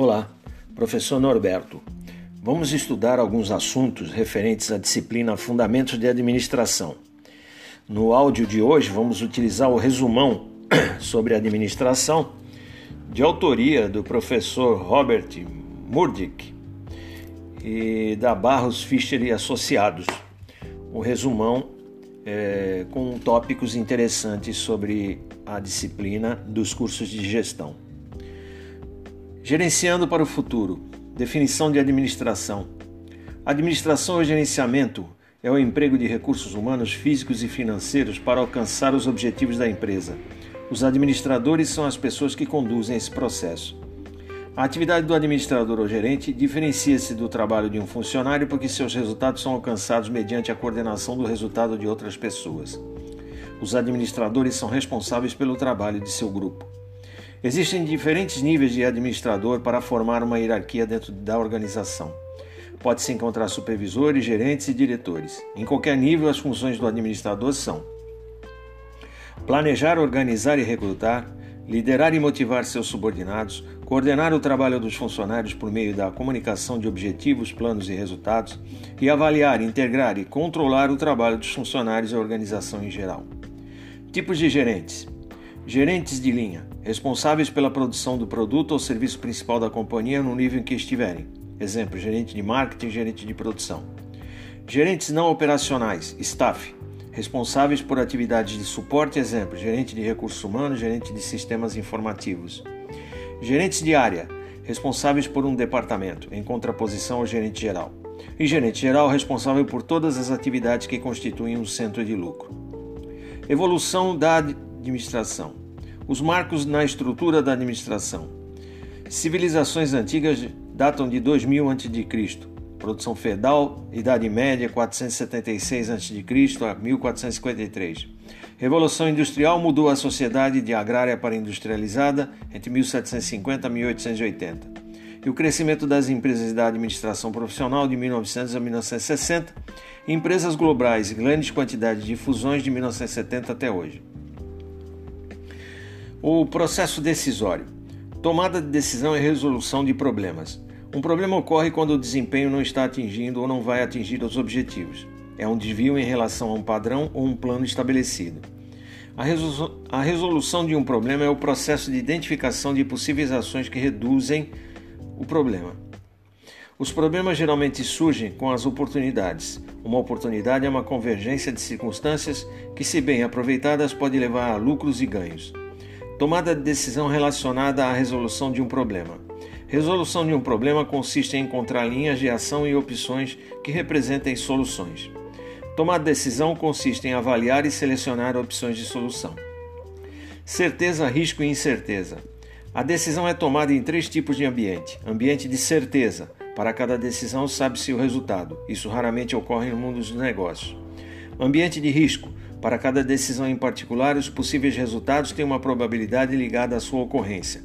Olá, professor Norberto. Vamos estudar alguns assuntos referentes à disciplina Fundamentos de Administração. No áudio de hoje, vamos utilizar o resumão sobre administração, de autoria do professor Robert Murdick e da Barros Fischer e Associados. O resumão é, com tópicos interessantes sobre a disciplina dos cursos de gestão. Gerenciando para o futuro. Definição de administração. Administração ou gerenciamento é o emprego de recursos humanos, físicos e financeiros para alcançar os objetivos da empresa. Os administradores são as pessoas que conduzem esse processo. A atividade do administrador ou gerente diferencia-se do trabalho de um funcionário porque seus resultados são alcançados mediante a coordenação do resultado de outras pessoas. Os administradores são responsáveis pelo trabalho de seu grupo. Existem diferentes níveis de administrador para formar uma hierarquia dentro da organização. Pode-se encontrar supervisores, gerentes e diretores. Em qualquer nível, as funções do administrador são planejar, organizar e recrutar, liderar e motivar seus subordinados, coordenar o trabalho dos funcionários por meio da comunicação de objetivos, planos e resultados, e avaliar, integrar e controlar o trabalho dos funcionários e a organização em geral. Tipos de gerentes: gerentes de linha, responsáveis pela produção do produto ou serviço principal da companhia no nível em que estiverem. Exemplo: gerente de marketing, gerente de produção. Gerentes não operacionais, staff, responsáveis por atividades de suporte, exemplo: gerente de recursos humanos, gerente de sistemas informativos. Gerentes de área, responsáveis por um departamento, em contraposição ao gerente geral. E gerente geral, responsável por todas as atividades que constituem um centro de lucro. Evolução da administração os marcos na estrutura da administração. Civilizações antigas datam de 2000 a.C. Produção feudal, Idade Média 476 a.C. a 1453. Revolução Industrial mudou a sociedade de agrária para industrializada entre 1750 e 1880. E o crescimento das empresas da administração profissional de 1900 a 1960, empresas globais e grandes quantidades de fusões de 1970 até hoje. O processo decisório. Tomada de decisão e resolução de problemas. Um problema ocorre quando o desempenho não está atingindo ou não vai atingir os objetivos. É um desvio em relação a um padrão ou um plano estabelecido. A, resolu a resolução de um problema é o processo de identificação de possíveis ações que reduzem o problema. Os problemas geralmente surgem com as oportunidades. Uma oportunidade é uma convergência de circunstâncias que, se bem aproveitadas, pode levar a lucros e ganhos. Tomada de decisão relacionada à resolução de um problema. Resolução de um problema consiste em encontrar linhas de ação e opções que representem soluções. Tomar decisão consiste em avaliar e selecionar opções de solução. Certeza, risco e incerteza. A decisão é tomada em três tipos de ambiente: ambiente de certeza, para cada decisão sabe-se o resultado. Isso raramente ocorre no mundo dos negócios. Ambiente de risco, para cada decisão em particular, os possíveis resultados têm uma probabilidade ligada à sua ocorrência.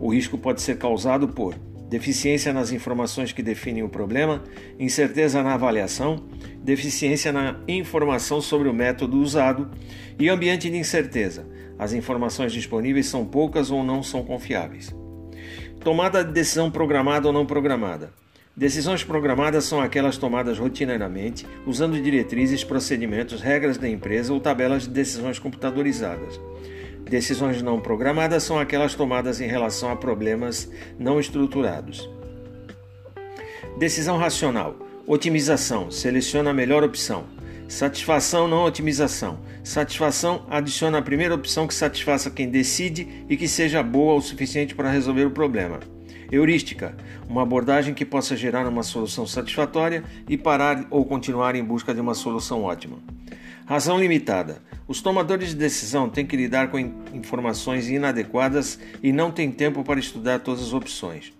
O risco pode ser causado por deficiência nas informações que definem o problema, incerteza na avaliação, deficiência na informação sobre o método usado e ambiente de incerteza. As informações disponíveis são poucas ou não são confiáveis. Tomada de decisão programada ou não programada. Decisões programadas são aquelas tomadas rotineiramente, usando diretrizes, procedimentos, regras da empresa ou tabelas de decisões computadorizadas. Decisões não programadas são aquelas tomadas em relação a problemas não estruturados. Decisão racional. Otimização. Seleciona a melhor opção. Satisfação, não otimização. Satisfação adiciona a primeira opção que satisfaça quem decide e que seja boa o suficiente para resolver o problema. Heurística, uma abordagem que possa gerar uma solução satisfatória e parar ou continuar em busca de uma solução ótima. Razão limitada. Os tomadores de decisão têm que lidar com informações inadequadas e não têm tempo para estudar todas as opções.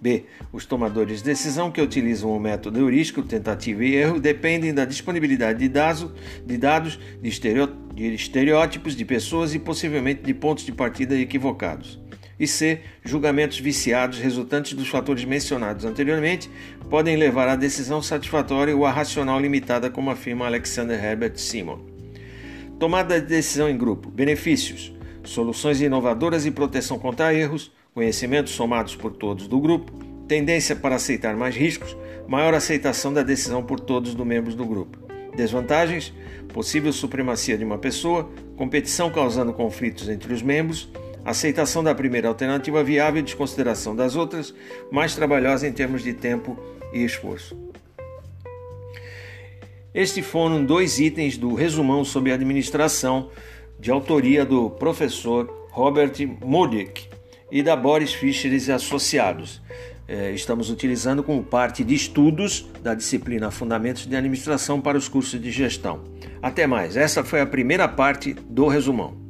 B. Os tomadores de decisão que utilizam o método heurístico, tentativa e erro, dependem da disponibilidade de dados, de, dados, de estereótipos de pessoas e possivelmente de pontos de partida equivocados e C. Julgamentos viciados resultantes dos fatores mencionados anteriormente podem levar à decisão satisfatória ou à racional limitada, como afirma Alexander Herbert Simon. Tomada de decisão em grupo. Benefícios: soluções inovadoras e proteção contra erros, conhecimentos somados por todos do grupo, tendência para aceitar mais riscos, maior aceitação da decisão por todos os membros do grupo. Desvantagens: possível supremacia de uma pessoa, competição causando conflitos entre os membros, aceitação da primeira alternativa viável e desconsideração das outras, mais trabalhosa em termos de tempo e esforço. Estes foram dois itens do resumão sobre administração, de autoria do professor Robert Modick e da Boris Fischer e Associados. É, estamos utilizando como parte de estudos da disciplina Fundamentos de Administração para os cursos de gestão. Até mais, essa foi a primeira parte do resumão.